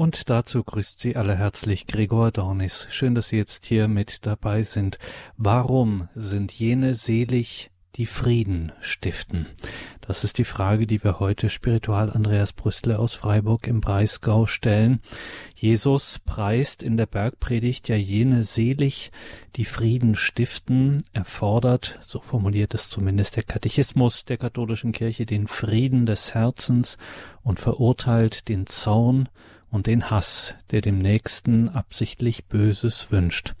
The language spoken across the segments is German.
Und dazu grüßt Sie alle herzlich Gregor Dornis. Schön, dass Sie jetzt hier mit dabei sind. Warum sind jene selig, die Frieden stiften? Das ist die Frage, die wir heute Spiritual Andreas Brüstle aus Freiburg im Breisgau stellen. Jesus preist in der Bergpredigt ja jene selig, die Frieden stiften. Er fordert, so formuliert es zumindest der Katechismus der katholischen Kirche, den Frieden des Herzens und verurteilt den Zorn und den Hass, der dem Nächsten absichtlich Böses wünscht.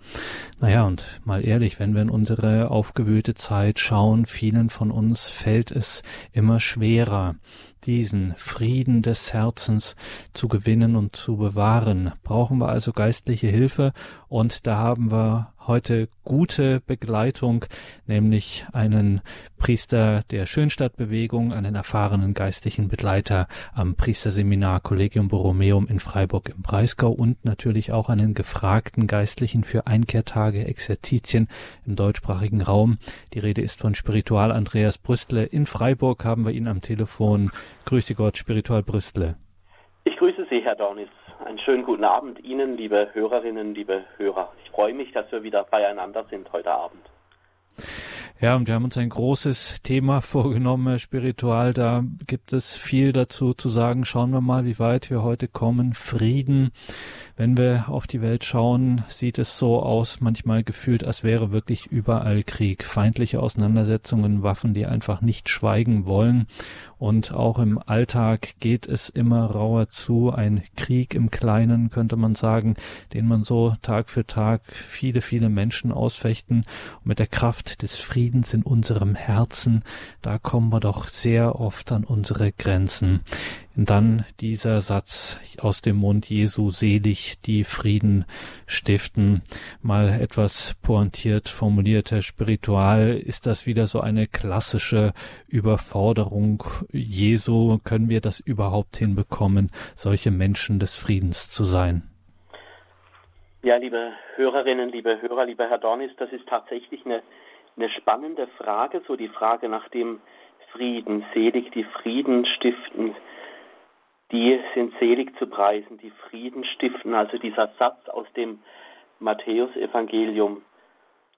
Naja, und mal ehrlich, wenn wir in unsere aufgewühlte Zeit schauen, vielen von uns fällt es immer schwerer, diesen Frieden des Herzens zu gewinnen und zu bewahren. Brauchen wir also geistliche Hilfe und da haben wir heute gute Begleitung, nämlich einen Priester der Schönstadtbewegung, einen erfahrenen geistlichen Begleiter am Priesterseminar Collegium Borromeum in Freiburg im Breisgau und natürlich auch einen gefragten Geistlichen für Einkehrtage, Exerzitien im deutschsprachigen Raum. Die Rede ist von Spiritual Andreas Brüstle. In Freiburg haben wir ihn am Telefon. Grüße Gott, Spiritual Brüstle. Ich grüße Sie, Herr Dornis. Einen schönen guten Abend Ihnen, liebe Hörerinnen, liebe Hörer. Ich freue mich, dass wir wieder beieinander sind heute Abend. Ja, und wir haben uns ein großes Thema vorgenommen, spiritual. Da gibt es viel dazu zu sagen. Schauen wir mal, wie weit wir heute kommen. Frieden. Wenn wir auf die Welt schauen, sieht es so aus, manchmal gefühlt, als wäre wirklich überall Krieg. Feindliche Auseinandersetzungen, Waffen, die einfach nicht schweigen wollen. Und auch im Alltag geht es immer rauer zu. Ein Krieg im Kleinen, könnte man sagen, den man so Tag für Tag viele, viele Menschen ausfechten. Und mit der Kraft des Friedens in unserem Herzen, da kommen wir doch sehr oft an unsere Grenzen. Und dann dieser Satz aus dem Mund Jesu, selig, die Frieden stiften, mal etwas pointiert formulierter spiritual, ist das wieder so eine klassische Überforderung Jesu? Können wir das überhaupt hinbekommen, solche Menschen des Friedens zu sein? Ja, liebe Hörerinnen, liebe Hörer, lieber Herr Dornis, das ist tatsächlich eine, eine spannende Frage, so die Frage nach dem Frieden, selig die Frieden stiften, die sind selig zu preisen, die Frieden stiften. Also dieser Satz aus dem Matthäusevangelium,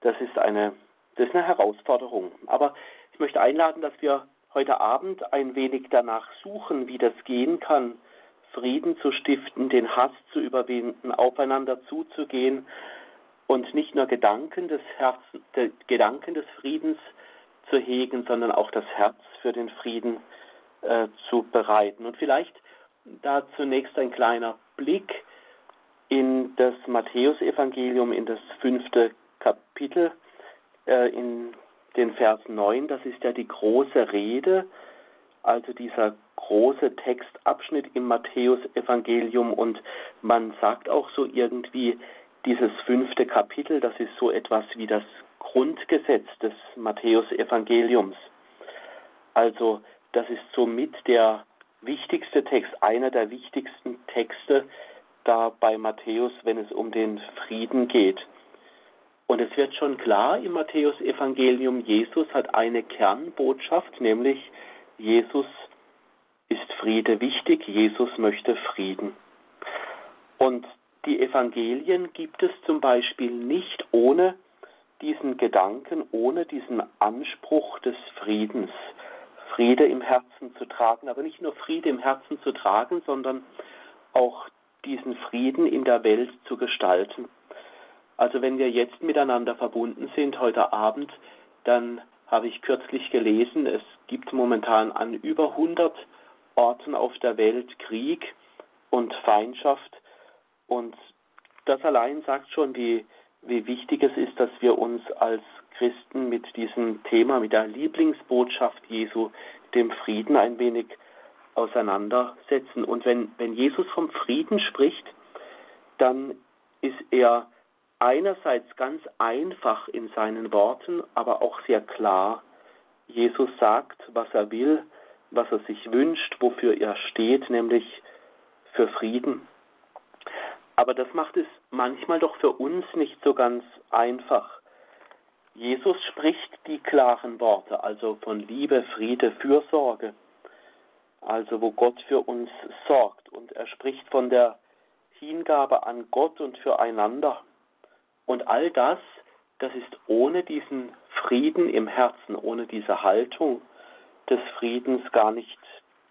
das ist eine, das ist eine Herausforderung. Aber ich möchte einladen, dass wir heute Abend ein wenig danach suchen, wie das gehen kann, Frieden zu stiften, den Hass zu überwinden, aufeinander zuzugehen und nicht nur Gedanken des Herzens, Gedanken des Friedens zu hegen, sondern auch das Herz für den Frieden äh, zu bereiten. Und vielleicht da zunächst ein kleiner Blick in das Matthäusevangelium, in das fünfte Kapitel, äh, in den Vers 9. Das ist ja die große Rede, also dieser große Textabschnitt im Matthäusevangelium. Und man sagt auch so irgendwie, dieses fünfte Kapitel, das ist so etwas wie das Grundgesetz des Matthäusevangeliums. Also das ist somit der wichtigste Text, einer der wichtigsten Texte da bei Matthäus, wenn es um den Frieden geht. Und es wird schon klar im Matthäus-Evangelium, Jesus hat eine Kernbotschaft, nämlich Jesus ist Friede wichtig, Jesus möchte Frieden. Und die Evangelien gibt es zum Beispiel nicht ohne diesen Gedanken, ohne diesen Anspruch des Friedens. Friede im Herzen zu tragen, aber nicht nur Friede im Herzen zu tragen, sondern auch diesen Frieden in der Welt zu gestalten. Also wenn wir jetzt miteinander verbunden sind heute Abend, dann habe ich kürzlich gelesen, es gibt momentan an über 100 Orten auf der Welt Krieg und Feindschaft und das allein sagt schon, wie, wie wichtig es ist, dass wir uns als Christen mit diesem Thema, mit der Lieblingsbotschaft Jesu, dem Frieden ein wenig auseinandersetzen. Und wenn, wenn Jesus vom Frieden spricht, dann ist er einerseits ganz einfach in seinen Worten, aber auch sehr klar. Jesus sagt, was er will, was er sich wünscht, wofür er steht, nämlich für Frieden. Aber das macht es manchmal doch für uns nicht so ganz einfach. Jesus spricht die klaren Worte, also von Liebe, Friede, Fürsorge, also wo Gott für uns sorgt. Und er spricht von der Hingabe an Gott und füreinander. Und all das, das ist ohne diesen Frieden im Herzen, ohne diese Haltung des Friedens gar nicht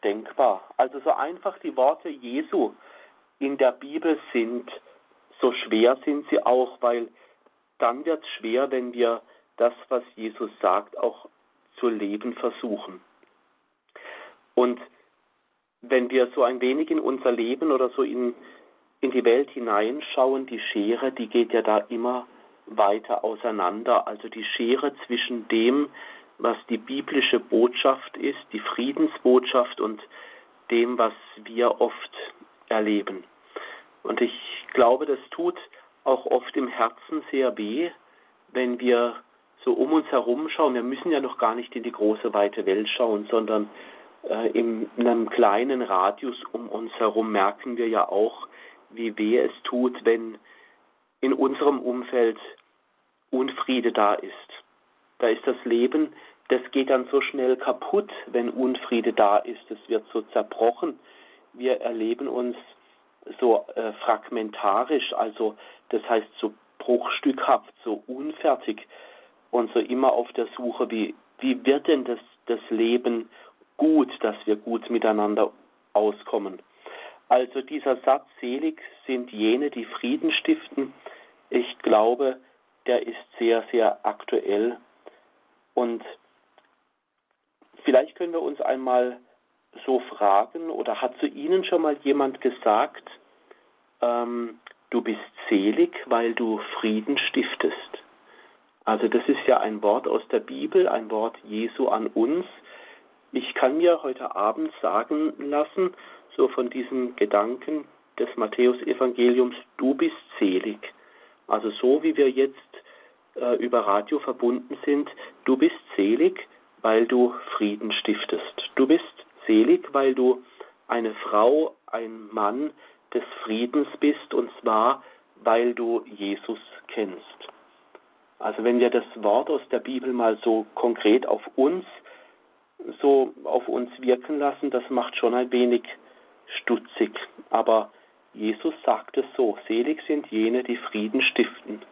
denkbar. Also so einfach die Worte Jesu in der Bibel sind, so schwer sind sie auch, weil dann wird es schwer, wenn wir das, was Jesus sagt, auch zu leben versuchen. Und wenn wir so ein wenig in unser Leben oder so in, in die Welt hineinschauen, die Schere, die geht ja da immer weiter auseinander. Also die Schere zwischen dem, was die biblische Botschaft ist, die Friedensbotschaft und dem, was wir oft erleben. Und ich glaube, das tut auch oft im Herzen sehr weh, wenn wir so um uns herum schauen. Wir müssen ja noch gar nicht in die große, weite Welt schauen, sondern äh, in einem kleinen Radius um uns herum merken wir ja auch, wie weh es tut, wenn in unserem Umfeld Unfriede da ist. Da ist das Leben, das geht dann so schnell kaputt, wenn Unfriede da ist. Es wird so zerbrochen. Wir erleben uns so äh, fragmentarisch, also das heißt so bruchstückhaft, so unfertig und so immer auf der Suche, wie, wie wird denn das, das Leben gut, dass wir gut miteinander auskommen. Also dieser Satz, selig sind jene, die Frieden stiften, ich glaube, der ist sehr, sehr aktuell. Und vielleicht können wir uns einmal so fragen, oder hat zu Ihnen schon mal jemand gesagt, ähm, du bist selig, weil du Frieden stiftest? Also das ist ja ein Wort aus der Bibel, ein Wort Jesu an uns. Ich kann mir heute Abend sagen lassen, so von diesem Gedanken des Matthäusevangeliums, du bist selig. Also so wie wir jetzt äh, über Radio verbunden sind, du bist selig, weil du Frieden stiftest. Du bist selig, weil du eine Frau, ein Mann des Friedens bist, und zwar, weil du Jesus kennst. Also wenn wir das Wort aus der Bibel mal so konkret auf uns, so auf uns wirken lassen, das macht schon ein wenig stutzig. Aber Jesus sagt es so, selig sind jene, die Frieden stiften.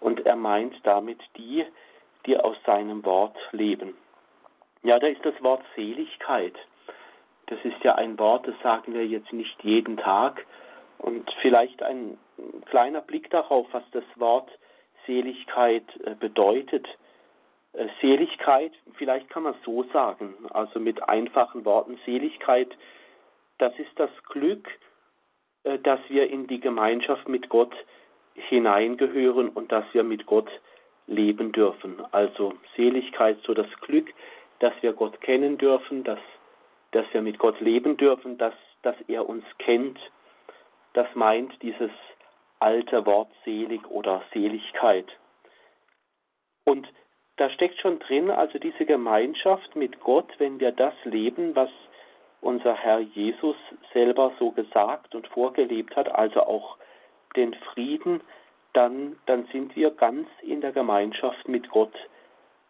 Und er meint damit die, die aus seinem Wort leben. Ja, da ist das Wort Seligkeit. Das ist ja ein Wort, das sagen wir jetzt nicht jeden Tag. Und vielleicht ein kleiner Blick darauf, was das Wort Seligkeit äh, bedeutet. Äh, Seligkeit, vielleicht kann man es so sagen, also mit einfachen Worten, Seligkeit, das ist das Glück, äh, dass wir in die Gemeinschaft mit Gott hineingehören und dass wir mit Gott leben dürfen. Also Seligkeit, so das Glück, dass wir Gott kennen dürfen, dass, dass wir mit Gott leben dürfen, dass, dass er uns kennt. Das meint dieses alte Wort selig oder Seligkeit. Und da steckt schon drin, also diese Gemeinschaft mit Gott, wenn wir das leben, was unser Herr Jesus selber so gesagt und vorgelebt hat, also auch den Frieden, dann, dann sind wir ganz in der Gemeinschaft mit Gott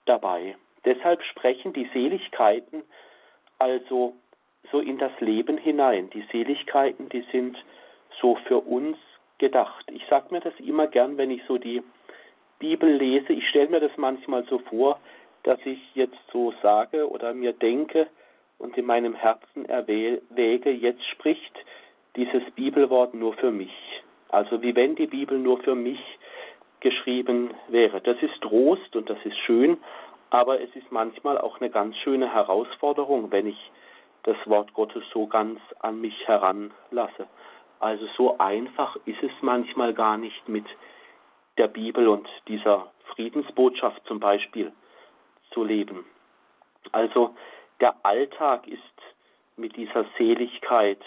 dabei. Deshalb sprechen die Seligkeiten also so in das Leben hinein. Die Seligkeiten, die sind so für uns gedacht. Ich sage mir das immer gern, wenn ich so die Bibel lese. Ich stelle mir das manchmal so vor, dass ich jetzt so sage oder mir denke und in meinem Herzen erwäge, jetzt spricht dieses Bibelwort nur für mich. Also wie wenn die Bibel nur für mich geschrieben wäre. Das ist Trost und das ist schön, aber es ist manchmal auch eine ganz schöne Herausforderung, wenn ich das Wort Gottes so ganz an mich heranlasse. Also so einfach ist es manchmal gar nicht mit der Bibel und dieser Friedensbotschaft zum Beispiel zu leben. Also der Alltag ist mit dieser Seligkeit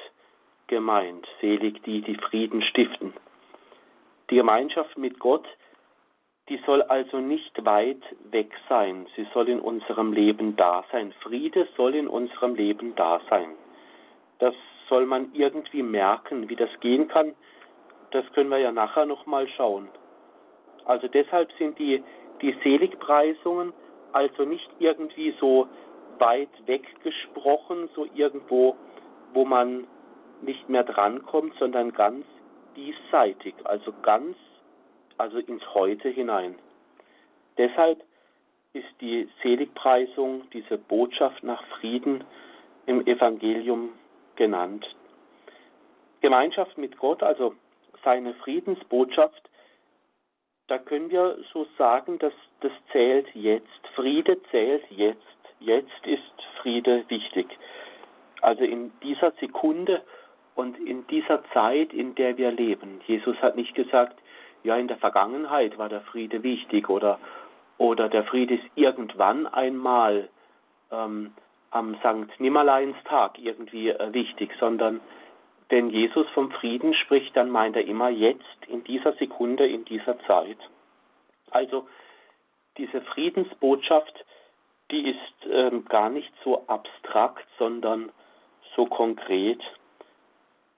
gemeint, selig die, die Frieden stiften. Die Gemeinschaft mit Gott, die soll also nicht weit weg sein, sie soll in unserem Leben da sein. Friede soll in unserem Leben da sein. Das soll man irgendwie merken, wie das gehen kann. Das können wir ja nachher nochmal schauen. Also deshalb sind die, die Seligpreisungen also nicht irgendwie so weit weggesprochen, so irgendwo, wo man nicht mehr drankommt, sondern ganz diesseitig, also ganz, also ins Heute hinein. Deshalb ist die Seligpreisung, diese Botschaft nach Frieden im Evangelium genannt. Gemeinschaft mit Gott, also seine Friedensbotschaft, da können wir so sagen, dass das zählt jetzt. Friede zählt jetzt. Jetzt ist Friede wichtig. Also in dieser Sekunde und in dieser Zeit, in der wir leben. Jesus hat nicht gesagt, ja, in der Vergangenheit war der Friede wichtig oder, oder der Friede ist irgendwann einmal ähm, am Sankt Nimmerleinstag irgendwie äh, wichtig, sondern wenn Jesus vom Frieden spricht, dann meint er immer jetzt, in dieser Sekunde, in dieser Zeit. Also diese Friedensbotschaft, die ist ähm, gar nicht so abstrakt, sondern so konkret.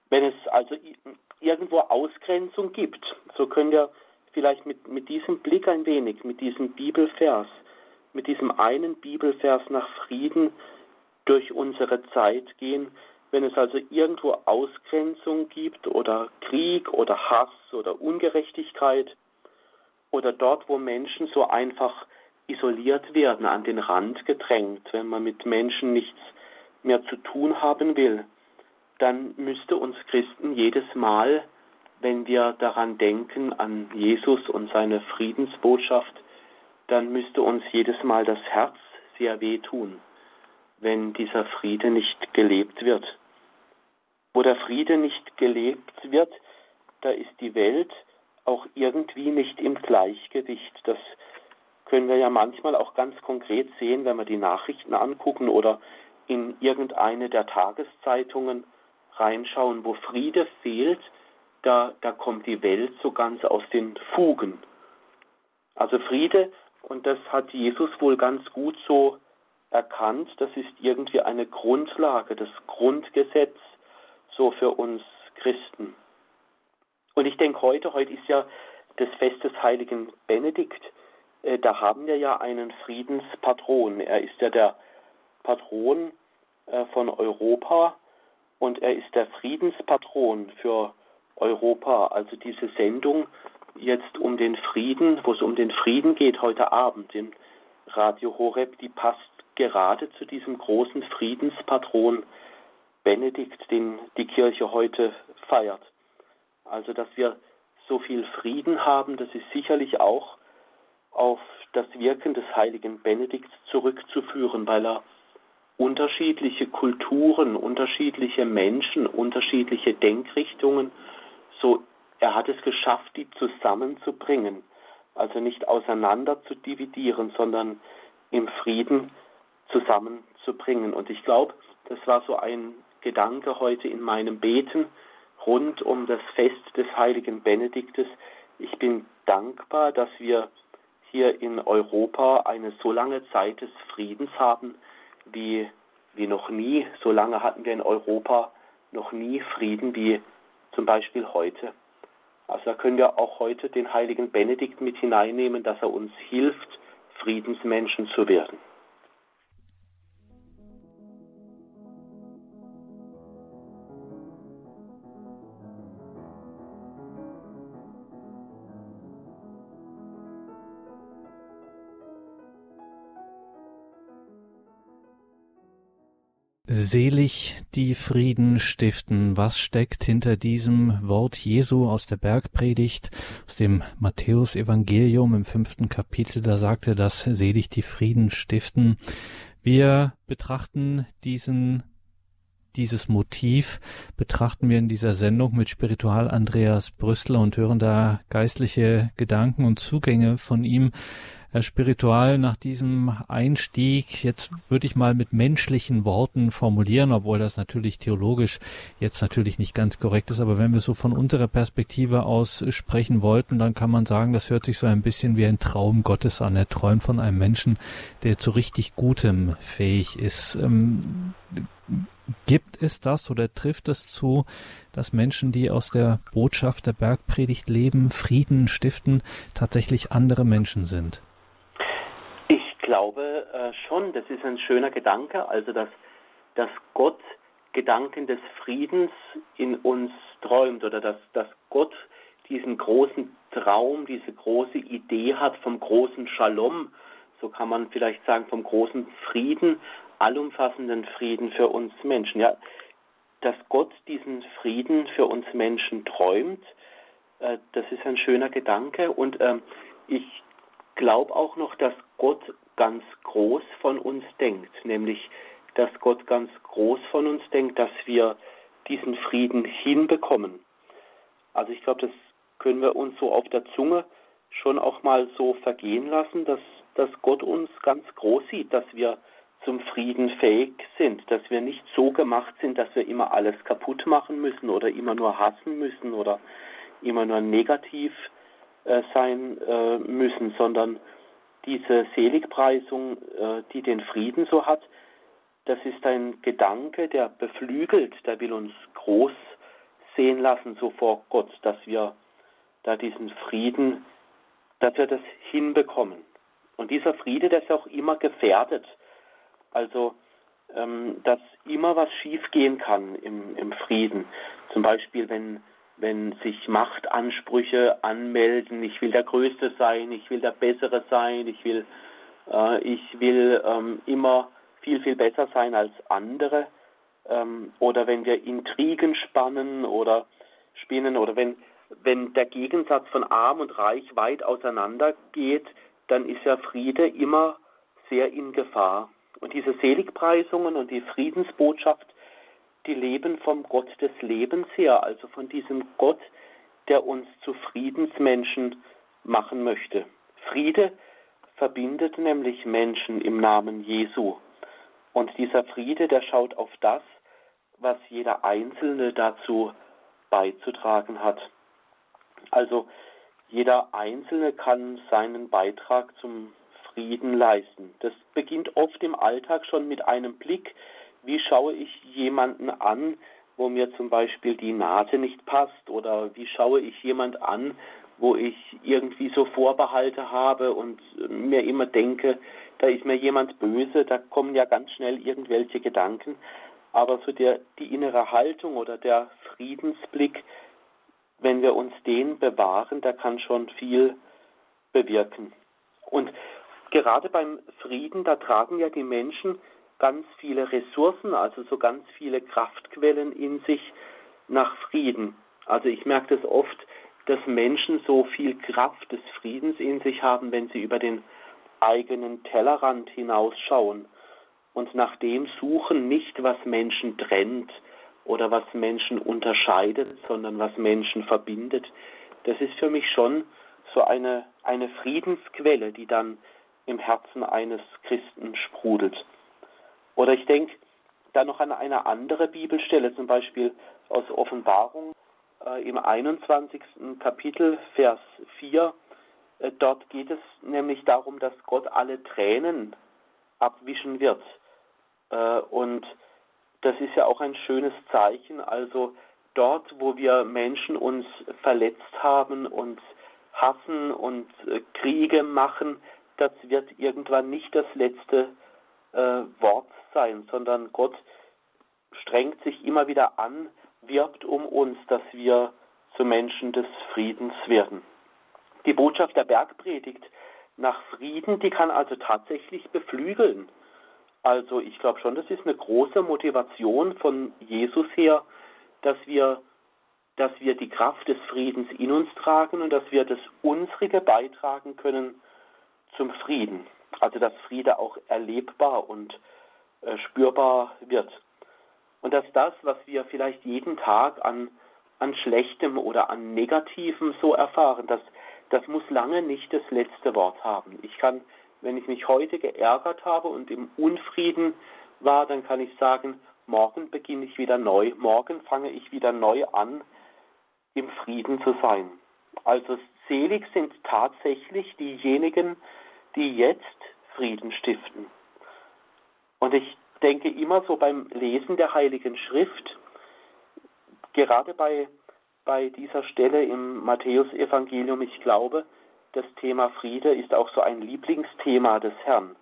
Wenn es also irgendwo Ausgrenzung gibt, so können wir vielleicht mit, mit diesem Blick ein wenig, mit diesem Bibelvers, mit diesem einen Bibelvers nach Frieden durch unsere Zeit gehen, wenn es also irgendwo Ausgrenzung gibt oder Krieg oder Hass oder Ungerechtigkeit oder dort, wo Menschen so einfach isoliert werden, an den Rand gedrängt, wenn man mit Menschen nichts mehr zu tun haben will, dann müsste uns Christen jedes Mal, wenn wir daran denken, an Jesus und seine Friedensbotschaft, dann müsste uns jedes Mal das Herz sehr wehtun, wenn dieser Friede nicht gelebt wird. Wo der Friede nicht gelebt wird, da ist die Welt auch irgendwie nicht im Gleichgewicht. Das können wir ja manchmal auch ganz konkret sehen, wenn wir die Nachrichten angucken oder in irgendeine der Tageszeitungen reinschauen, wo Friede fehlt, da, da kommt die Welt so ganz aus den Fugen. Also Friede, und das hat Jesus wohl ganz gut so erkannt, das ist irgendwie eine Grundlage, das Grundgesetz so für uns Christen. Und ich denke heute, heute ist ja das Fest des heiligen Benedikt, äh, da haben wir ja einen Friedenspatron. Er ist ja der Patron äh, von Europa und er ist der Friedenspatron für Europa. Also diese Sendung jetzt um den Frieden, wo es um den Frieden geht heute Abend in Radio Horeb, die passt gerade zu diesem großen Friedenspatron Benedikt, den die Kirche heute feiert. Also, dass wir so viel Frieden haben, das ist sicherlich auch auf das Wirken des heiligen Benedikts zurückzuführen, weil er unterschiedliche Kulturen, unterschiedliche Menschen, unterschiedliche Denkrichtungen, so er hat es geschafft, die zusammenzubringen, also nicht auseinander zu dividieren, sondern im Frieden zusammenzubringen. Und ich glaube, das war so ein Gedanke heute in meinem Beten rund um das Fest des heiligen Benediktes. Ich bin dankbar, dass wir hier in Europa eine so lange Zeit des Friedens haben wie, wie noch nie. So lange hatten wir in Europa noch nie Frieden wie zum Beispiel heute. Also da können wir auch heute den heiligen Benedikt mit hineinnehmen, dass er uns hilft, Friedensmenschen zu werden. Selig die Frieden stiften. Was steckt hinter diesem Wort Jesu aus der Bergpredigt, aus dem Matthäus-Evangelium im fünften Kapitel? Da sagt er das, selig die Frieden stiften. Wir betrachten diesen dieses Motiv betrachten wir in dieser Sendung mit Spiritual Andreas Brüssler und hören da geistliche Gedanken und Zugänge von ihm. Herr Spiritual, nach diesem Einstieg, jetzt würde ich mal mit menschlichen Worten formulieren, obwohl das natürlich theologisch jetzt natürlich nicht ganz korrekt ist, aber wenn wir so von unserer Perspektive aus sprechen wollten, dann kann man sagen, das hört sich so ein bisschen wie ein Traum Gottes an. Er träumt von einem Menschen, der zu richtig Gutem fähig ist. Ähm, gibt es das oder trifft es zu, dass Menschen, die aus der Botschaft der Bergpredigt leben, Frieden stiften, tatsächlich andere Menschen sind? Glaube äh, schon, das ist ein schöner Gedanke, also dass, dass Gott Gedanken des Friedens in uns träumt oder dass, dass Gott diesen großen Traum, diese große Idee hat vom großen Shalom, so kann man vielleicht sagen, vom großen Frieden, allumfassenden Frieden für uns Menschen. Ja, dass Gott diesen Frieden für uns Menschen träumt, äh, das ist ein schöner Gedanke. Und äh, ich glaube auch noch, dass Gott ganz groß von uns denkt, nämlich dass Gott ganz groß von uns denkt, dass wir diesen Frieden hinbekommen. Also ich glaube, das können wir uns so auf der Zunge schon auch mal so vergehen lassen, dass, dass Gott uns ganz groß sieht, dass wir zum Frieden fähig sind, dass wir nicht so gemacht sind, dass wir immer alles kaputt machen müssen oder immer nur hassen müssen oder immer nur negativ äh, sein äh, müssen, sondern diese Seligpreisung, äh, die den Frieden so hat, das ist ein Gedanke, der beflügelt, der will uns groß sehen lassen, so vor Gott, dass wir da diesen Frieden, dass wir das hinbekommen. Und dieser Friede, der ist auch immer gefährdet. Also, ähm, dass immer was schiefgehen kann im, im Frieden. Zum Beispiel, wenn, wenn sich Machtansprüche anmelden, ich will der Größte sein, ich will der Bessere sein, ich will, äh, ich will ähm, immer viel, viel besser sein als andere. Ähm, oder wenn wir Intrigen spannen oder spinnen oder wenn, wenn der Gegensatz von arm und reich weit auseinander geht, dann ist ja Friede immer sehr in Gefahr. Und diese Seligpreisungen und die Friedensbotschaft, die leben vom Gott des Lebens her, also von diesem Gott, der uns zu Friedensmenschen machen möchte. Friede verbindet nämlich Menschen im Namen Jesu. Und dieser Friede, der schaut auf das, was jeder Einzelne dazu beizutragen hat. Also jeder Einzelne kann seinen Beitrag zum Frieden leisten. Das beginnt oft im Alltag schon mit einem Blick, wie schaue ich jemanden an, wo mir zum Beispiel die Nase nicht passt oder wie schaue ich jemand an, wo ich irgendwie so Vorbehalte habe und mir immer denke, da ist mir jemand böse, da kommen ja ganz schnell irgendwelche Gedanken. Aber so der, die innere Haltung oder der Friedensblick, wenn wir uns den bewahren, da kann schon viel bewirken. Und gerade beim Frieden, da tragen ja die Menschen ganz viele Ressourcen, also so ganz viele Kraftquellen in sich nach Frieden. Also ich merke das oft, dass Menschen so viel Kraft des Friedens in sich haben, wenn sie über den eigenen Tellerrand hinausschauen und nach dem suchen, nicht was Menschen trennt oder was Menschen unterscheidet, sondern was Menschen verbindet. Das ist für mich schon so eine, eine Friedensquelle, die dann im Herzen eines Christen sprudelt. Oder ich denke da noch an eine andere Bibelstelle, zum Beispiel aus Offenbarung äh, im 21. Kapitel, Vers 4. Äh, dort geht es nämlich darum, dass Gott alle Tränen abwischen wird. Äh, und das ist ja auch ein schönes Zeichen. Also dort, wo wir Menschen uns verletzt haben und hassen und äh, Kriege machen, das wird irgendwann nicht das letzte äh, Wort sein, sondern Gott strengt sich immer wieder an, wirbt um uns, dass wir zu Menschen des Friedens werden. Die Botschaft der Bergpredigt nach Frieden, die kann also tatsächlich beflügeln. Also ich glaube schon, das ist eine große Motivation von Jesus her, dass wir, dass wir die Kraft des Friedens in uns tragen und dass wir das unsrige beitragen können zum Frieden. Also dass Friede auch erlebbar und äh, spürbar wird. Und dass das, was wir vielleicht jeden Tag an, an Schlechtem oder an Negativem so erfahren, dass das muss lange nicht das letzte Wort haben. Ich kann, wenn ich mich heute geärgert habe und im Unfrieden war, dann kann ich sagen, morgen beginne ich wieder neu, morgen fange ich wieder neu an, im Frieden zu sein. Also selig sind tatsächlich diejenigen, die jetzt Frieden stiften. Und ich denke immer so beim Lesen der Heiligen Schrift, gerade bei bei dieser Stelle im Matthäusevangelium. Ich glaube, das Thema Friede ist auch so ein Lieblingsthema des Herrn.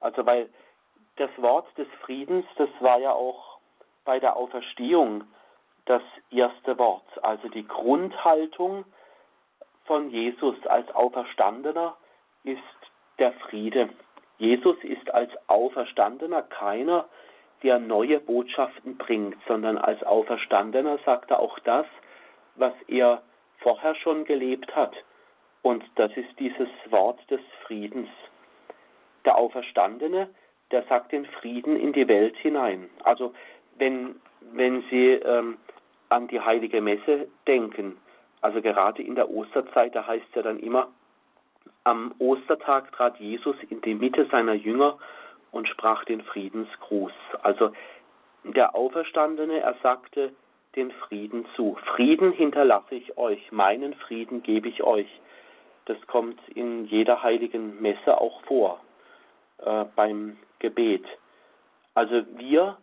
Also weil das Wort des Friedens, das war ja auch bei der Auferstehung das erste Wort, also die Grundhaltung von Jesus als Auferstandener ist der Friede. Jesus ist als Auferstandener keiner, der neue Botschaften bringt, sondern als Auferstandener sagt er auch das, was er vorher schon gelebt hat. Und das ist dieses Wort des Friedens. Der Auferstandene, der sagt den Frieden in die Welt hinein. Also wenn, wenn Sie ähm, an die heilige Messe denken, also gerade in der Osterzeit, da heißt es ja dann immer, am Ostertag trat Jesus in die Mitte seiner Jünger und sprach den Friedensgruß. Also der Auferstandene, er sagte den Frieden zu. Frieden hinterlasse ich euch, meinen Frieden gebe ich euch. Das kommt in jeder heiligen Messe auch vor, äh, beim Gebet. Also wir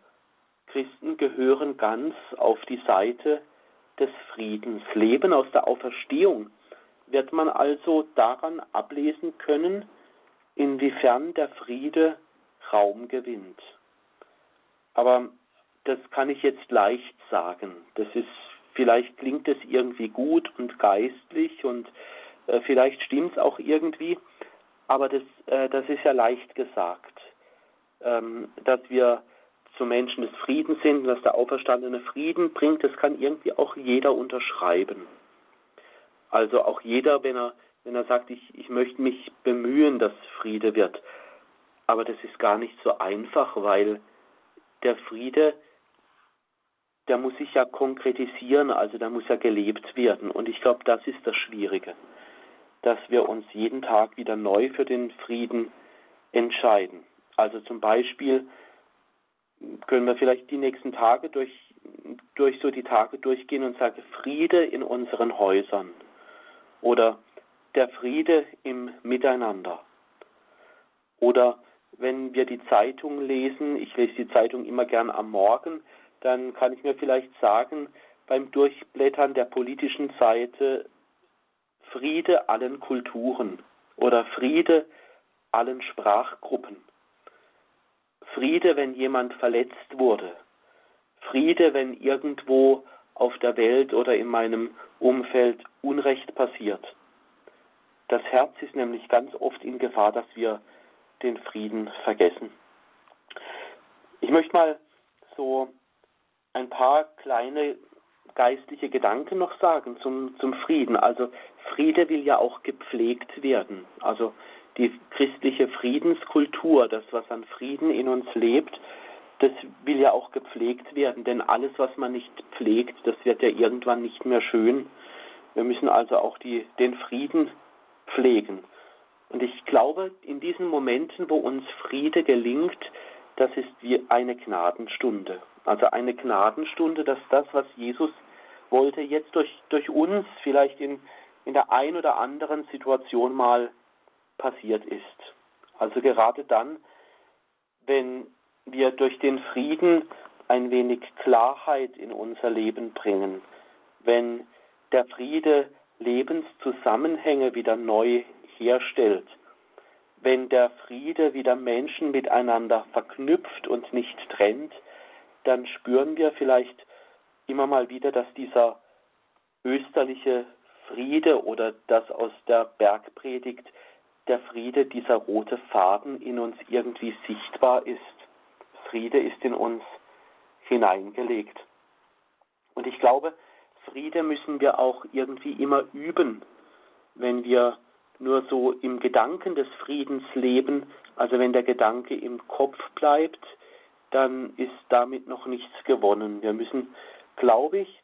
Christen gehören ganz auf die Seite des Friedens. Leben aus der Auferstehung wird man also daran ablesen können, inwiefern der Friede Raum gewinnt. Aber das kann ich jetzt leicht sagen. Das ist, vielleicht klingt es irgendwie gut und geistlich und äh, vielleicht stimmt es auch irgendwie, aber das, äh, das ist ja leicht gesagt, ähm, dass wir zu Menschen des Friedens sind, dass der auferstandene Frieden bringt, das kann irgendwie auch jeder unterschreiben. Also auch jeder, wenn er, wenn er sagt, ich, ich möchte mich bemühen, dass Friede wird. Aber das ist gar nicht so einfach, weil der Friede, der muss sich ja konkretisieren, also der muss ja gelebt werden. Und ich glaube, das ist das Schwierige, dass wir uns jeden Tag wieder neu für den Frieden entscheiden. Also zum Beispiel können wir vielleicht die nächsten Tage durch, durch so die Tage durchgehen und sagen, Friede in unseren Häusern oder der Friede im Miteinander. Oder wenn wir die Zeitung lesen, ich lese die Zeitung immer gern am Morgen, dann kann ich mir vielleicht sagen, beim Durchblättern der politischen Seite Friede allen Kulturen oder Friede allen Sprachgruppen. Friede, wenn jemand verletzt wurde. Friede, wenn irgendwo auf der Welt oder in meinem Umfeld Unrecht passiert. Das Herz ist nämlich ganz oft in Gefahr, dass wir den Frieden vergessen. Ich möchte mal so ein paar kleine geistliche Gedanken noch sagen zum, zum Frieden. Also Friede will ja auch gepflegt werden. Also die christliche Friedenskultur, das, was an Frieden in uns lebt, das will ja auch gepflegt werden, denn alles, was man nicht pflegt, das wird ja irgendwann nicht mehr schön. Wir müssen also auch die, den Frieden pflegen. Und ich glaube, in diesen Momenten, wo uns Friede gelingt, das ist wie eine Gnadenstunde. Also eine Gnadenstunde, dass das, was Jesus wollte, jetzt durch, durch uns vielleicht in, in der ein oder anderen Situation mal passiert ist. Also gerade dann, wenn wir durch den Frieden ein wenig Klarheit in unser Leben bringen, wenn der Friede Lebenszusammenhänge wieder neu herstellt, wenn der Friede wieder Menschen miteinander verknüpft und nicht trennt, dann spüren wir vielleicht immer mal wieder, dass dieser österliche Friede oder das aus der Bergpredigt der Friede, dieser rote Faden in uns irgendwie sichtbar ist. Friede ist in uns hineingelegt. Und ich glaube, Friede müssen wir auch irgendwie immer üben, wenn wir nur so im Gedanken des Friedens leben, also wenn der Gedanke im Kopf bleibt, dann ist damit noch nichts gewonnen. Wir müssen, glaube ich,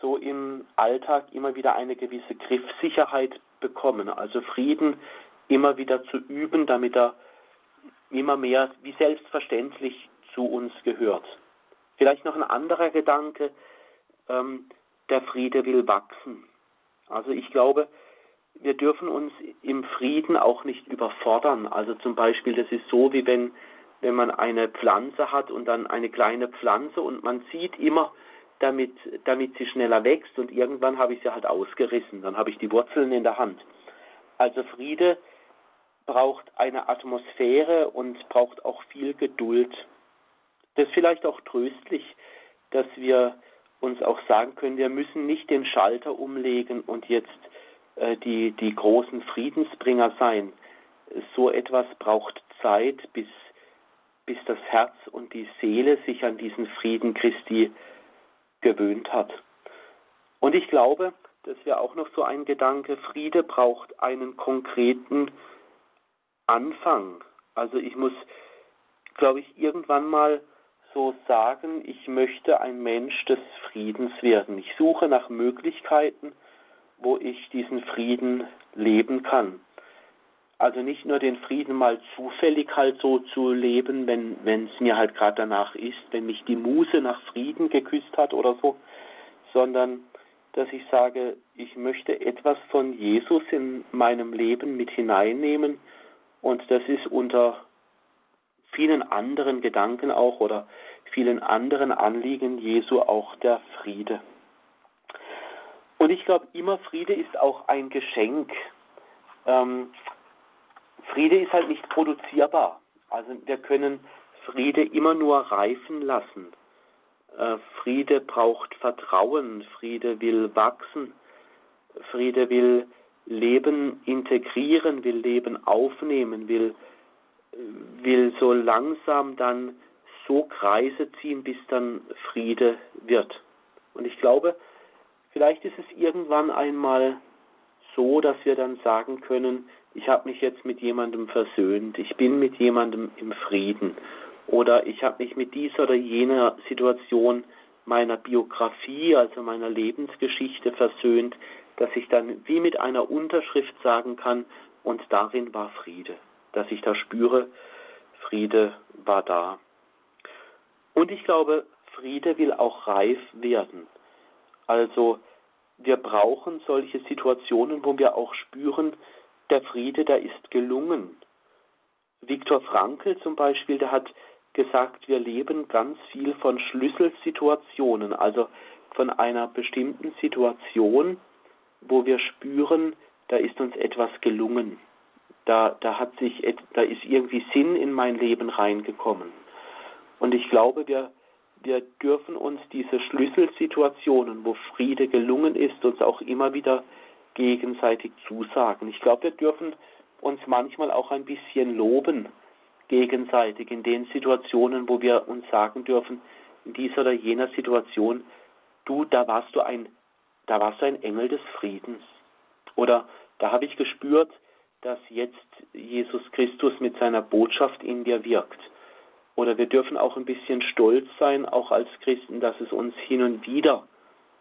so im Alltag immer wieder eine gewisse Griffsicherheit bekommen. Also Frieden immer wieder zu üben, damit er immer mehr wie selbstverständlich zu uns gehört. Vielleicht noch ein anderer Gedanke, ähm, der Friede will wachsen. Also ich glaube, wir dürfen uns im Frieden auch nicht überfordern. Also zum Beispiel, das ist so, wie wenn, wenn man eine Pflanze hat und dann eine kleine Pflanze und man sieht immer, damit, damit sie schneller wächst und irgendwann habe ich sie halt ausgerissen, dann habe ich die Wurzeln in der Hand. Also Friede braucht eine Atmosphäre und braucht auch viel Geduld. Das ist vielleicht auch tröstlich, dass wir uns auch sagen können, wir müssen nicht den Schalter umlegen und jetzt äh, die, die großen Friedensbringer sein. So etwas braucht Zeit, bis, bis das Herz und die Seele sich an diesen Frieden Christi gewöhnt hat. Und ich glaube, das wäre auch noch so ein Gedanke, Friede braucht einen konkreten Anfang. Also ich muss, glaube ich, irgendwann mal so sagen, ich möchte ein Mensch des Friedens werden. Ich suche nach Möglichkeiten, wo ich diesen Frieden leben kann. Also nicht nur den Frieden mal zufällig halt so zu leben, wenn es mir halt gerade danach ist, wenn mich die Muse nach Frieden geküsst hat oder so, sondern dass ich sage, ich möchte etwas von Jesus in meinem Leben mit hineinnehmen und das ist unter vielen anderen Gedanken auch oder vielen anderen Anliegen Jesu auch der Friede. Und ich glaube, immer Friede ist auch ein Geschenk. Ähm, Friede ist halt nicht produzierbar. Also wir können Friede immer nur reifen lassen. Äh, Friede braucht Vertrauen, Friede will wachsen, Friede will Leben integrieren, will Leben aufnehmen, will, will so langsam dann so Kreise ziehen, bis dann Friede wird. Und ich glaube, vielleicht ist es irgendwann einmal so, dass wir dann sagen können, ich habe mich jetzt mit jemandem versöhnt, ich bin mit jemandem im Frieden oder ich habe mich mit dieser oder jener Situation meiner Biografie, also meiner Lebensgeschichte versöhnt, dass ich dann wie mit einer Unterschrift sagen kann, und darin war Friede, dass ich da spüre, Friede war da. Und ich glaube, Friede will auch reif werden. Also wir brauchen solche Situationen, wo wir auch spüren, der Friede, der ist gelungen. Viktor Frankl zum Beispiel, der hat gesagt, wir leben ganz viel von Schlüsselsituationen, also von einer bestimmten Situation, wo wir spüren, da ist uns etwas gelungen. Da, da hat sich, da ist irgendwie Sinn in mein Leben reingekommen. Und ich glaube, wir, wir dürfen uns diese Schlüsselsituationen, wo Friede gelungen ist, uns auch immer wieder gegenseitig zusagen. Ich glaube, wir dürfen uns manchmal auch ein bisschen loben gegenseitig in den Situationen, wo wir uns sagen dürfen, in dieser oder jener Situation, du, da warst du ein, da warst du ein Engel des Friedens. Oder da habe ich gespürt, dass jetzt Jesus Christus mit seiner Botschaft in dir wirkt. Oder wir dürfen auch ein bisschen stolz sein, auch als Christen, dass es uns hin und wieder,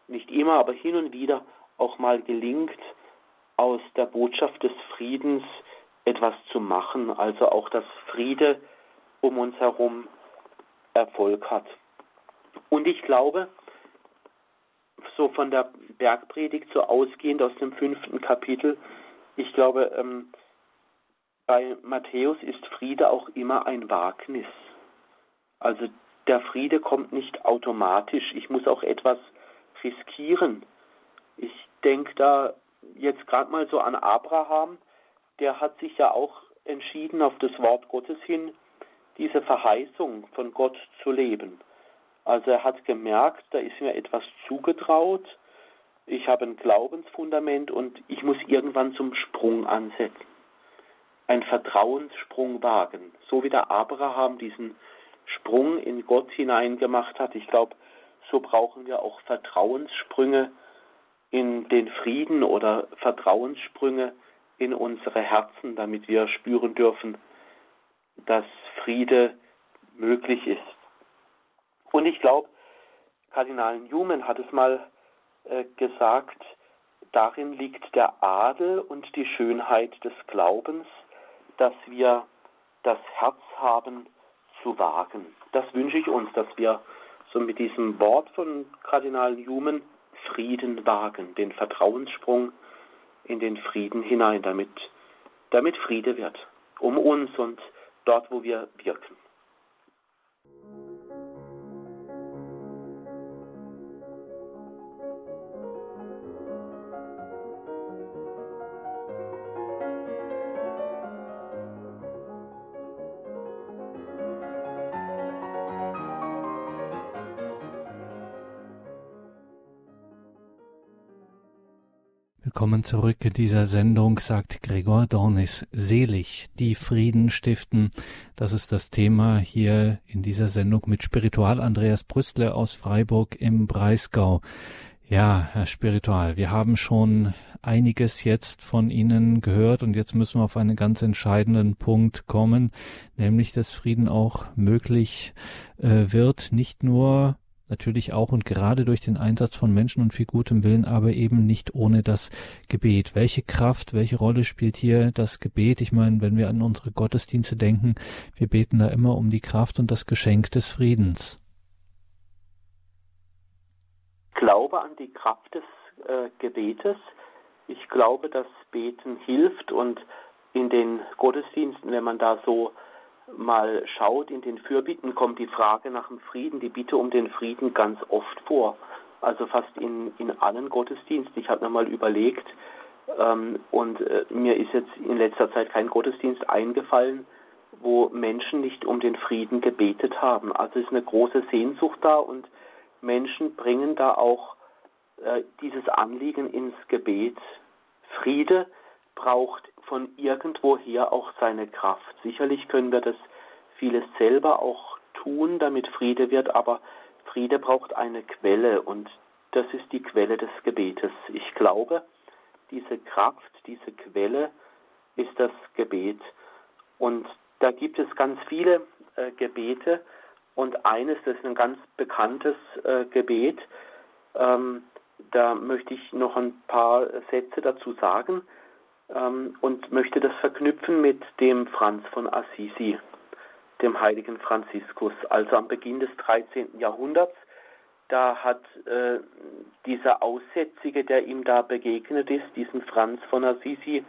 nicht immer, aber hin und wieder auch mal gelingt, aus der Botschaft des Friedens etwas zu machen, also auch dass Friede um uns herum Erfolg hat. Und ich glaube, so von der Bergpredigt so ausgehend aus dem fünften Kapitel, ich glaube, ähm, bei Matthäus ist Friede auch immer ein Wagnis. Also der Friede kommt nicht automatisch. Ich muss auch etwas riskieren. Ich denke da jetzt gerade mal so an Abraham. Der hat sich ja auch entschieden, auf das Wort Gottes hin diese Verheißung von Gott zu leben. Also er hat gemerkt, da ist mir etwas zugetraut. Ich habe ein Glaubensfundament und ich muss irgendwann zum Sprung ansetzen. Ein Vertrauenssprung wagen. So wie der Abraham diesen Sprung in Gott hinein gemacht hat. Ich glaube, so brauchen wir auch Vertrauenssprünge in den Frieden oder Vertrauenssprünge in unsere Herzen, damit wir spüren dürfen, dass Friede möglich ist. Und ich glaube, Kardinal Newman hat es mal äh, gesagt, darin liegt der Adel und die Schönheit des Glaubens, dass wir das Herz haben, zu wagen. Das wünsche ich uns, dass wir so mit diesem Wort von Kardinal Newman Frieden wagen, den Vertrauenssprung in den Frieden hinein, damit, damit Friede wird, um uns und dort, wo wir wirken. Willkommen zurück in dieser Sendung, sagt Gregor Dornis. Selig, die Frieden stiften. Das ist das Thema hier in dieser Sendung mit Spiritual Andreas Brüstle aus Freiburg im Breisgau. Ja, Herr Spiritual, wir haben schon einiges jetzt von Ihnen gehört und jetzt müssen wir auf einen ganz entscheidenden Punkt kommen, nämlich dass Frieden auch möglich äh, wird, nicht nur natürlich auch und gerade durch den Einsatz von Menschen und viel gutem Willen, aber eben nicht ohne das Gebet. Welche Kraft, welche Rolle spielt hier das Gebet? Ich meine, wenn wir an unsere Gottesdienste denken, wir beten da immer um die Kraft und das Geschenk des Friedens. Glaube an die Kraft des äh, Gebetes. Ich glaube, dass Beten hilft und in den Gottesdiensten, wenn man da so mal schaut, in den Fürbitten kommt die Frage nach dem Frieden, die Bitte um den Frieden ganz oft vor. Also fast in, in allen Gottesdiensten. Ich habe mir mal überlegt, ähm, und äh, mir ist jetzt in letzter Zeit kein Gottesdienst eingefallen, wo Menschen nicht um den Frieden gebetet haben. Also ist eine große Sehnsucht da und Menschen bringen da auch äh, dieses Anliegen ins Gebet. Friede braucht von irgendwoher auch seine Kraft. Sicherlich können wir das vieles selber auch tun, damit Friede wird, aber Friede braucht eine Quelle und das ist die Quelle des Gebetes. Ich glaube, diese Kraft, diese Quelle ist das Gebet. Und da gibt es ganz viele äh, Gebete und eines, das ist ein ganz bekanntes äh, Gebet, ähm, da möchte ich noch ein paar Sätze dazu sagen ähm, und möchte das verknüpfen mit dem Franz von Assisi, dem heiligen Franziskus. Also am Beginn des 13. Jahrhunderts, da hat äh, dieser Aussätzige, der ihm da begegnet ist, diesen Franz von Assisi,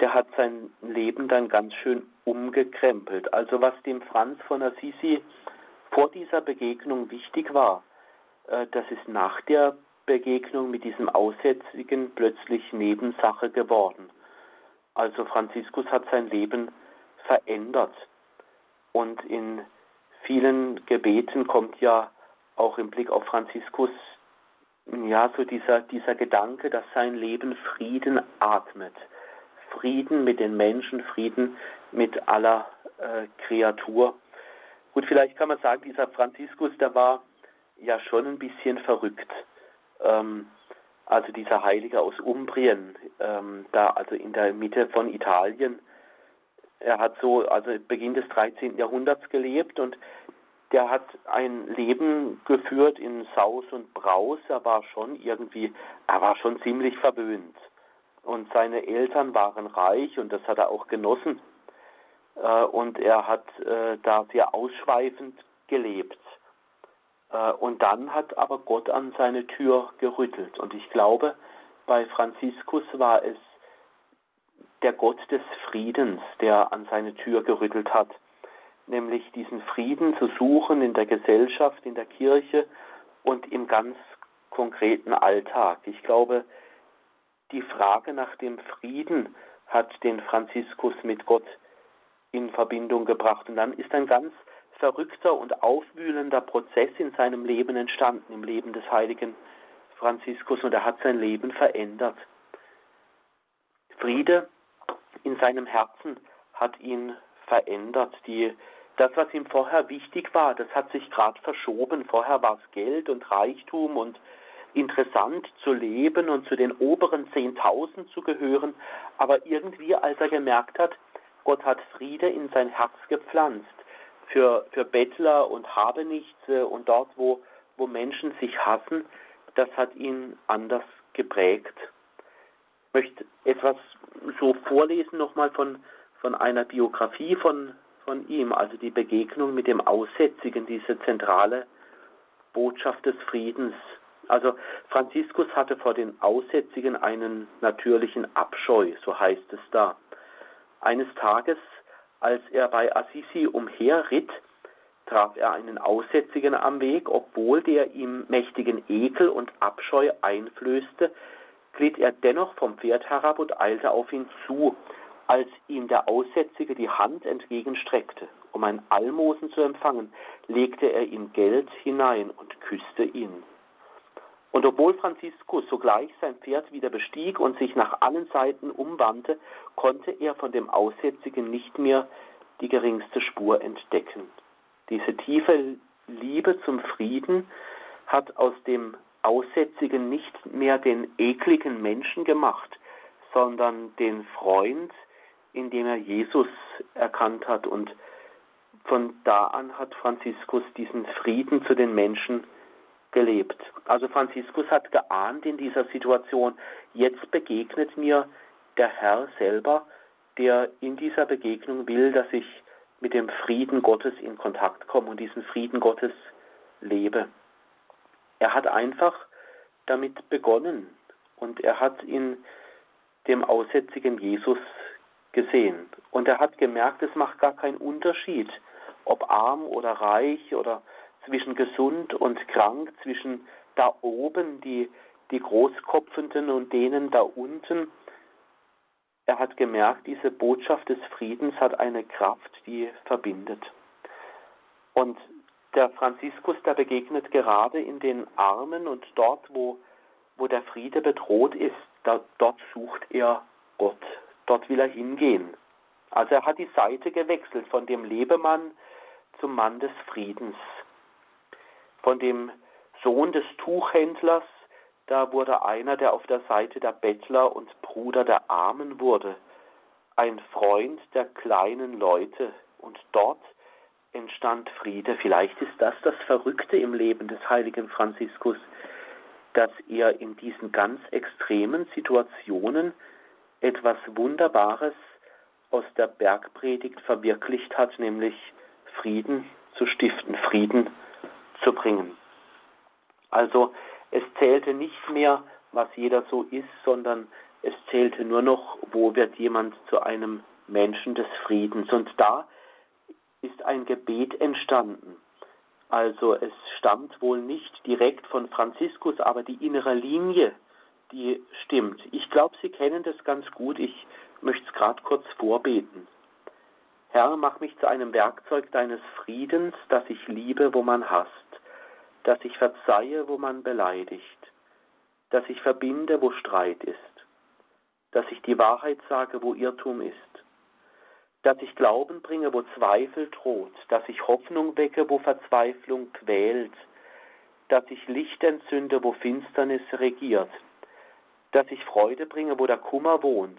der hat sein Leben dann ganz schön umgekrempelt. Also was dem Franz von Assisi vor dieser Begegnung wichtig war, äh, das ist nach der Begegnung mit diesem Aussätzigen plötzlich Nebensache geworden. Also Franziskus hat sein Leben verändert. Und in vielen Gebeten kommt ja auch im Blick auf Franziskus ja so dieser, dieser Gedanke, dass sein Leben Frieden atmet. Frieden mit den Menschen, Frieden mit aller äh, Kreatur. Gut, vielleicht kann man sagen, dieser Franziskus, der war ja schon ein bisschen verrückt. Ähm, also dieser Heilige aus Umbrien, ähm, da also in der Mitte von Italien. Er hat so, also Beginn des 13. Jahrhunderts gelebt und der hat ein Leben geführt in Saus und Braus. Er war schon irgendwie, er war schon ziemlich verwöhnt. Und seine Eltern waren reich und das hat er auch genossen. Äh, und er hat äh, da sehr ausschweifend gelebt. Äh, und dann hat aber Gott an seine Tür gerüttelt. Und ich glaube, bei Franziskus war es der Gott des Friedens, der an seine Tür gerüttelt hat, nämlich diesen Frieden zu suchen in der Gesellschaft, in der Kirche und im ganz konkreten Alltag. Ich glaube, die Frage nach dem Frieden hat den Franziskus mit Gott in Verbindung gebracht. Und dann ist ein ganz verrückter und aufwühlender Prozess in seinem Leben entstanden, im Leben des heiligen Franziskus, und er hat sein Leben verändert. Friede in seinem Herzen hat ihn verändert. Die, das, was ihm vorher wichtig war, das hat sich gerade verschoben. Vorher war es Geld und Reichtum und interessant zu leben und zu den oberen Zehntausend zu gehören. Aber irgendwie, als er gemerkt hat, Gott hat Friede in sein Herz gepflanzt, für, für Bettler und Habenichtse und dort, wo, wo Menschen sich hassen, das hat ihn anders geprägt. Ich möchte etwas so vorlesen nochmal von, von einer Biografie von, von ihm, also die Begegnung mit dem Aussätzigen, diese zentrale Botschaft des Friedens. Also Franziskus hatte vor den Aussätzigen einen natürlichen Abscheu, so heißt es da. Eines Tages als er bei Assisi umherritt, traf er einen Aussätzigen am Weg, obwohl der ihm mächtigen Ekel und Abscheu einflößte, glitt er dennoch vom Pferd herab und eilte auf ihn zu, als ihm der Aussätzige die Hand entgegenstreckte, um ein Almosen zu empfangen, legte er ihm Geld hinein und küsste ihn. Und obwohl Franziskus sogleich sein Pferd wieder bestieg und sich nach allen Seiten umwandte, konnte er von dem Aussätzigen nicht mehr die geringste Spur entdecken. Diese tiefe Liebe zum Frieden hat aus dem Aussätzigen nicht mehr den ekligen Menschen gemacht, sondern den Freund, in dem er Jesus erkannt hat. Und von da an hat Franziskus diesen Frieden zu den Menschen gelebt. Also Franziskus hat geahnt in dieser Situation, jetzt begegnet mir der Herr selber, der in dieser Begegnung will, dass ich mit dem Frieden Gottes in Kontakt komme und diesen Frieden Gottes lebe. Er hat einfach damit begonnen und er hat in dem aussätzigen Jesus gesehen. Und er hat gemerkt, es macht gar keinen Unterschied, ob arm oder reich oder zwischen gesund und krank, zwischen da oben die, die Großkopfenden und denen da unten. Er hat gemerkt, diese Botschaft des Friedens hat eine Kraft, die verbindet. Und der Franziskus, der begegnet gerade in den Armen und dort, wo, wo der Friede bedroht ist, da, dort sucht er Gott. Dort will er hingehen. Also er hat die Seite gewechselt von dem Lebemann zum Mann des Friedens. Von dem Sohn des Tuchhändlers, da wurde einer, der auf der Seite der Bettler und Bruder der Armen wurde, ein Freund der kleinen Leute. Und dort entstand Friede. Vielleicht ist das das Verrückte im Leben des heiligen Franziskus, dass er in diesen ganz extremen Situationen etwas Wunderbares aus der Bergpredigt verwirklicht hat, nämlich Frieden zu stiften, Frieden zu bringen. Also es zählte nicht mehr, was jeder so ist, sondern es zählte nur noch, wo wird jemand zu einem Menschen des Friedens. Und da ist ein Gebet entstanden. Also es stammt wohl nicht direkt von Franziskus, aber die innere Linie die stimmt. Ich glaube, Sie kennen das ganz gut. Ich möchte es gerade kurz vorbeten. Herr, mach mich zu einem Werkzeug deines Friedens, dass ich liebe, wo man hasst, dass ich verzeihe, wo man beleidigt, dass ich verbinde, wo Streit ist, dass ich die Wahrheit sage, wo Irrtum ist, dass ich Glauben bringe, wo Zweifel droht, dass ich Hoffnung wecke, wo Verzweiflung quält, dass ich Licht entzünde, wo Finsternis regiert, dass ich Freude bringe, wo der Kummer wohnt.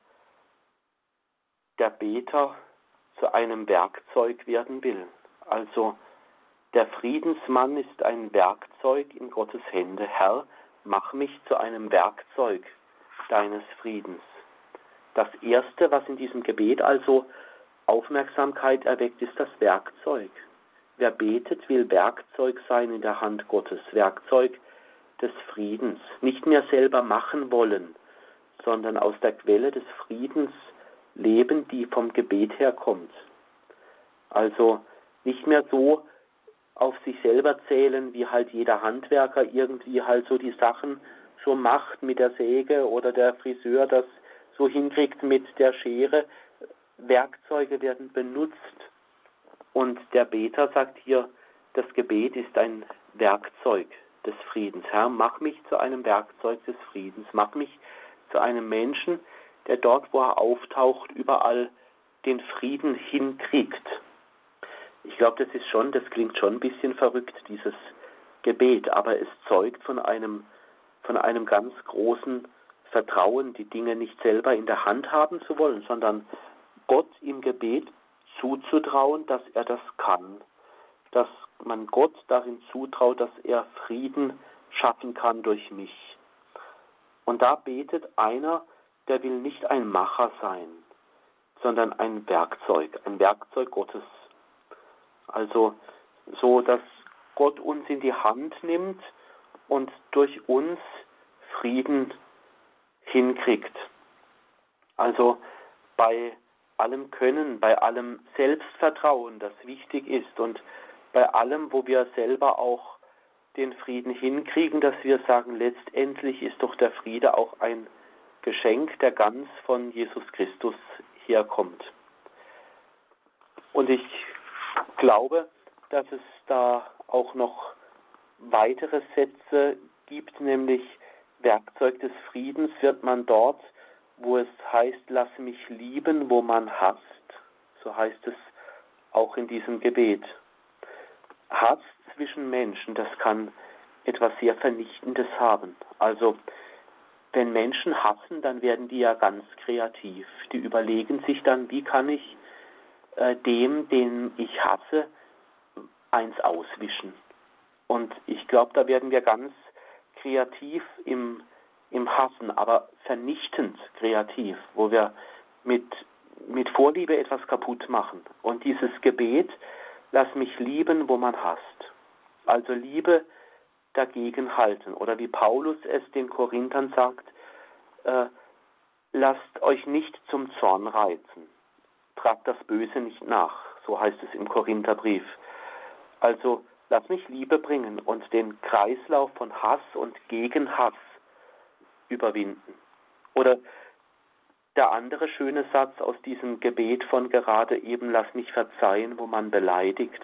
der Beter zu einem Werkzeug werden will. Also der Friedensmann ist ein Werkzeug in Gottes Hände. Herr, mach mich zu einem Werkzeug deines Friedens. Das Erste, was in diesem Gebet also Aufmerksamkeit erweckt, ist das Werkzeug. Wer betet, will Werkzeug sein in der Hand Gottes, Werkzeug des Friedens. Nicht mehr selber machen wollen, sondern aus der Quelle des Friedens leben, die vom Gebet herkommt. Also nicht mehr so auf sich selber zählen, wie halt jeder Handwerker irgendwie halt so die Sachen so macht mit der Säge oder der Friseur das so hinkriegt mit der Schere. Werkzeuge werden benutzt und der Beter sagt hier, das Gebet ist ein Werkzeug des Friedens. Herr, mach mich zu einem Werkzeug des Friedens, mach mich zu einem Menschen, der dort, wo er auftaucht, überall den Frieden hinkriegt. Ich glaube, das ist schon, das klingt schon ein bisschen verrückt, dieses Gebet, aber es zeugt von einem, von einem ganz großen Vertrauen, die Dinge nicht selber in der Hand haben zu wollen, sondern Gott im Gebet zuzutrauen, dass er das kann, dass man Gott darin zutraut, dass er Frieden schaffen kann durch mich. Und da betet einer, der will nicht ein Macher sein, sondern ein Werkzeug, ein Werkzeug Gottes. Also so, dass Gott uns in die Hand nimmt und durch uns Frieden hinkriegt. Also bei allem Können, bei allem Selbstvertrauen, das wichtig ist und bei allem, wo wir selber auch den Frieden hinkriegen, dass wir sagen, letztendlich ist doch der Friede auch ein Geschenk, der ganz von Jesus Christus herkommt. Und ich glaube, dass es da auch noch weitere Sätze gibt, nämlich Werkzeug des Friedens wird man dort, wo es heißt, lass mich lieben, wo man hasst. So heißt es auch in diesem Gebet. Hass zwischen Menschen, das kann etwas sehr Vernichtendes haben. Also wenn Menschen hassen, dann werden die ja ganz kreativ. Die überlegen sich dann, wie kann ich äh, dem, den ich hasse, eins auswischen. Und ich glaube, da werden wir ganz kreativ im, im Hassen, aber vernichtend kreativ, wo wir mit, mit Vorliebe etwas kaputt machen. Und dieses Gebet, lass mich lieben, wo man hasst. Also Liebe dagegen halten. Oder wie Paulus es den Korinthern sagt, äh, lasst euch nicht zum Zorn reizen. Tragt das Böse nicht nach. So heißt es im Korintherbrief. Also lass mich Liebe bringen und den Kreislauf von Hass und Gegenhass überwinden. Oder der andere schöne Satz aus diesem Gebet von gerade eben, lass mich verzeihen, wo man beleidigt.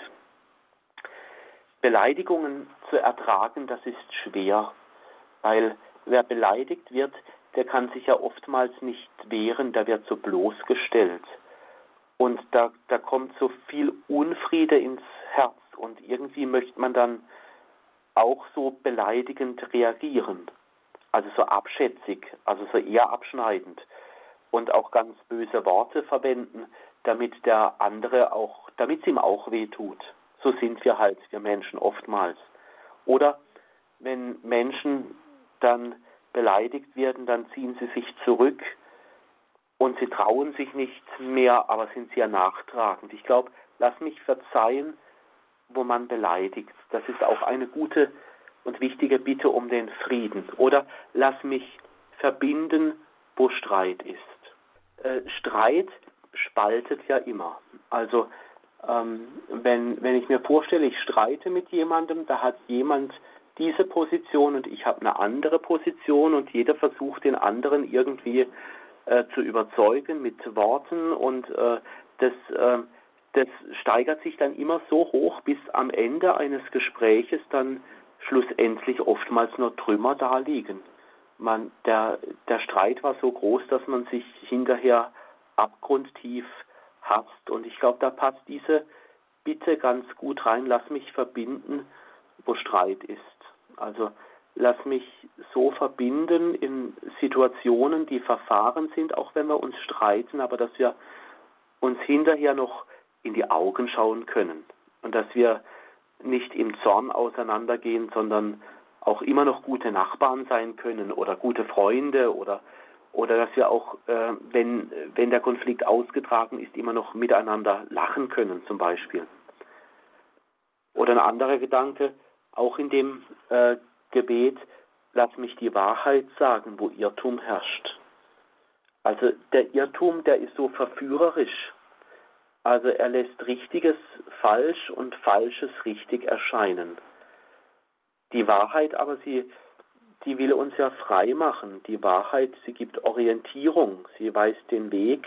Beleidigungen zu ertragen, das ist schwer, weil wer beleidigt wird, der kann sich ja oftmals nicht wehren, der wird so bloßgestellt. Und da, da kommt so viel Unfriede ins Herz und irgendwie möchte man dann auch so beleidigend reagieren. Also so abschätzig, also so eher abschneidend und auch ganz böse Worte verwenden, damit der andere auch, damit es ihm auch weh tut. So sind wir halt, wir Menschen oftmals. Oder wenn Menschen dann beleidigt werden, dann ziehen sie sich zurück und sie trauen sich nicht mehr, aber sind sehr nachtragend. Ich glaube, lass mich verzeihen, wo man beleidigt. Das ist auch eine gute und wichtige Bitte um den Frieden. Oder lass mich verbinden, wo Streit ist. Äh, Streit spaltet ja immer. Also ähm, wenn, wenn ich mir vorstelle, ich streite mit jemandem, da hat jemand diese Position und ich habe eine andere Position und jeder versucht den anderen irgendwie äh, zu überzeugen mit Worten und äh, das, äh, das steigert sich dann immer so hoch, bis am Ende eines Gespräches dann schlussendlich oftmals nur Trümmer da liegen. Man, der, der Streit war so groß, dass man sich hinterher abgrundtief hasst. Und ich glaube, da passt diese Bitte ganz gut rein, lass mich verbinden, wo Streit ist. Also lass mich so verbinden in Situationen, die verfahren sind, auch wenn wir uns streiten, aber dass wir uns hinterher noch in die Augen schauen können und dass wir nicht im Zorn auseinandergehen, sondern auch immer noch gute Nachbarn sein können oder gute Freunde oder oder dass wir auch, äh, wenn, wenn der Konflikt ausgetragen ist, immer noch miteinander lachen können zum Beispiel. Oder ein anderer Gedanke, auch in dem äh, Gebet, lass mich die Wahrheit sagen, wo Irrtum herrscht. Also der Irrtum, der ist so verführerisch. Also er lässt Richtiges falsch und Falsches richtig erscheinen. Die Wahrheit aber, sie, die will uns ja frei machen. Die Wahrheit, sie gibt Orientierung, sie weist den Weg.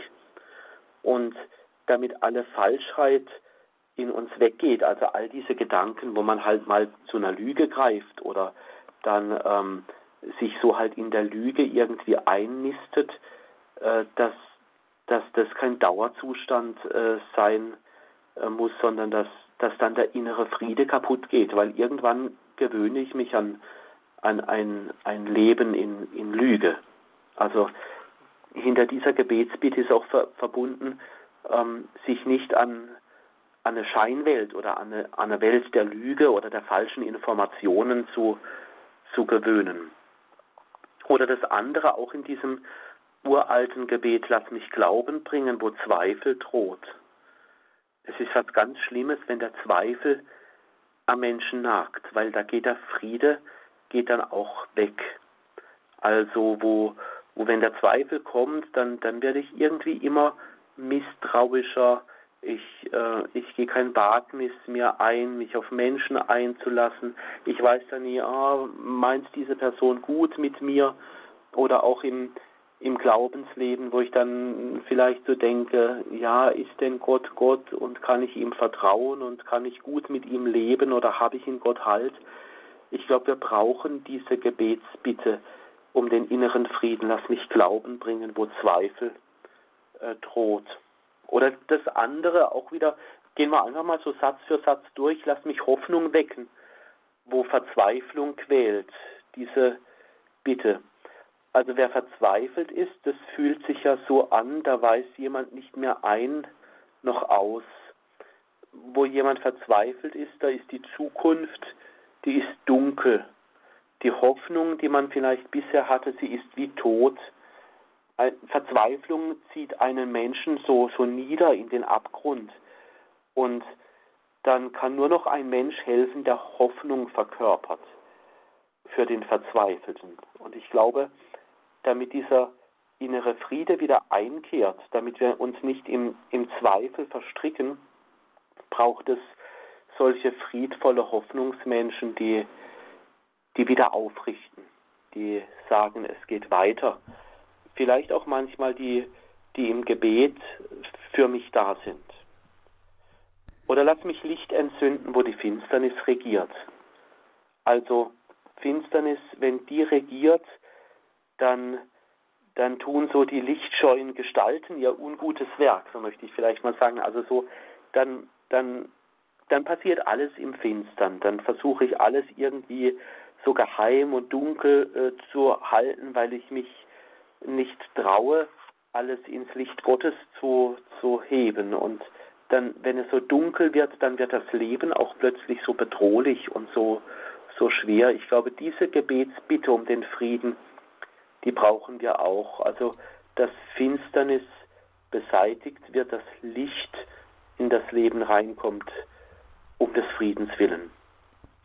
Und damit alle Falschheit in uns weggeht, also all diese Gedanken, wo man halt mal zu einer Lüge greift oder dann ähm, sich so halt in der Lüge irgendwie einnistet, äh, dass, dass das kein Dauerzustand äh, sein äh, muss, sondern dass, dass dann der innere Friede kaputt geht, weil irgendwann gewöhne ich mich an, an ein, ein Leben in, in Lüge. Also hinter dieser Gebetsbitte ist auch ver, verbunden, ähm, sich nicht an, an eine Scheinwelt oder an eine, an eine Welt der Lüge oder der falschen Informationen zu, zu gewöhnen. Oder das andere auch in diesem uralten Gebet, lass mich Glauben bringen, wo Zweifel droht. Es ist was ganz Schlimmes, wenn der Zweifel am Menschen nagt, weil da geht der Friede, geht dann auch weg. Also wo, wo wenn der Zweifel kommt, dann, dann werde ich irgendwie immer misstrauischer, ich, äh, ich gehe kein Wagnis mehr ein, mich auf Menschen einzulassen. Ich weiß dann nie, ah, meint diese Person gut mit mir? Oder auch im, im Glaubensleben, wo ich dann vielleicht so denke, ja, ist denn Gott Gott und kann ich ihm vertrauen und kann ich gut mit ihm leben oder habe ich in Gott Halt? Ich glaube, wir brauchen diese Gebetsbitte um den inneren Frieden. Lass mich Glauben bringen, wo Zweifel äh, droht. Oder das andere auch wieder, gehen wir einfach mal so Satz für Satz durch, lass mich Hoffnung wecken, wo Verzweiflung quält. Diese Bitte. Also wer verzweifelt ist, das fühlt sich ja so an, da weiß jemand nicht mehr ein noch aus. Wo jemand verzweifelt ist, da ist die Zukunft, die ist dunkel. Die Hoffnung, die man vielleicht bisher hatte, sie ist wie tot. Verzweiflung zieht einen Menschen so, so nieder in den Abgrund. Und dann kann nur noch ein Mensch helfen, der Hoffnung verkörpert für den Verzweifelten. Und ich glaube, damit dieser innere Friede wieder einkehrt, damit wir uns nicht im, im Zweifel verstricken, braucht es solche friedvolle Hoffnungsmenschen, die, die wieder aufrichten, die sagen, es geht weiter. Vielleicht auch manchmal die, die im Gebet für mich da sind. Oder lass mich Licht entzünden, wo die Finsternis regiert. Also Finsternis, wenn die regiert, dann, dann tun so die lichtscheuen Gestalten ihr ungutes Werk, so möchte ich vielleicht mal sagen. Also so, dann, dann, dann passiert alles im Finstern. Dann versuche ich alles irgendwie so geheim und dunkel äh, zu halten, weil ich mich nicht traue, alles ins Licht Gottes zu, zu heben. Und dann, wenn es so dunkel wird, dann wird das Leben auch plötzlich so bedrohlich und so, so schwer. Ich glaube, diese Gebetsbitte um den Frieden, die brauchen wir auch. Also dass Finsternis beseitigt wird, das Licht in das Leben reinkommt, um des Friedens willen.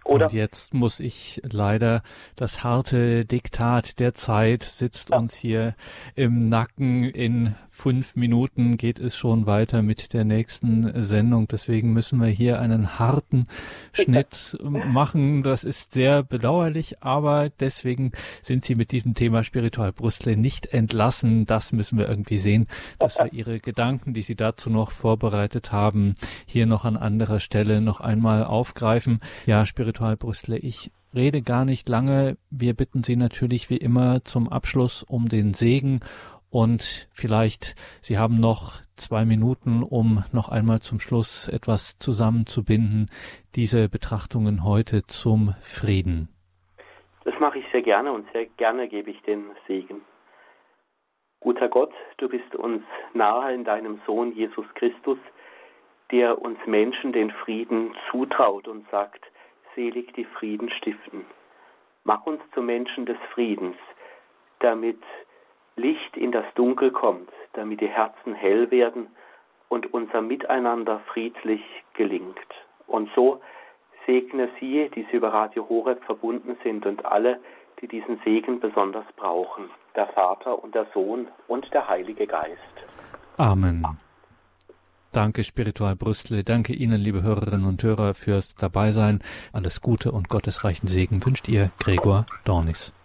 Oder? Und jetzt muss ich leider das harte Diktat der Zeit sitzt ja. uns hier im Nacken. In fünf Minuten geht es schon weiter mit der nächsten Sendung. Deswegen müssen wir hier einen harten Schnitt machen. Das ist sehr bedauerlich, aber deswegen sind Sie mit diesem Thema Spiritual Brüssel nicht entlassen. Das müssen wir irgendwie sehen, dass wir Ihre Gedanken, die Sie dazu noch vorbereitet haben, hier noch an anderer Stelle noch einmal aufgreifen. Ja, Spiritual Spiritual Brüssel. Ich rede gar nicht lange. Wir bitten Sie natürlich wie immer zum Abschluss um den Segen und vielleicht Sie haben noch zwei Minuten, um noch einmal zum Schluss etwas zusammenzubinden, diese Betrachtungen heute zum Frieden. Das mache ich sehr gerne und sehr gerne gebe ich den Segen. Guter Gott, du bist uns nahe in deinem Sohn Jesus Christus, der uns Menschen den Frieden zutraut und sagt, selig die Frieden stiften. Mach uns zu Menschen des Friedens, damit Licht in das Dunkel kommt, damit die Herzen hell werden und unser Miteinander friedlich gelingt. Und so segne sie, die sie über Radio Horeb verbunden sind und alle, die diesen Segen besonders brauchen, der Vater und der Sohn und der Heilige Geist. Amen. Danke Spiritual Brüstle. Danke Ihnen, liebe Hörerinnen und Hörer, fürs Dabeisein. Alles Gute und gottesreichen Segen wünscht ihr Gregor Dornis.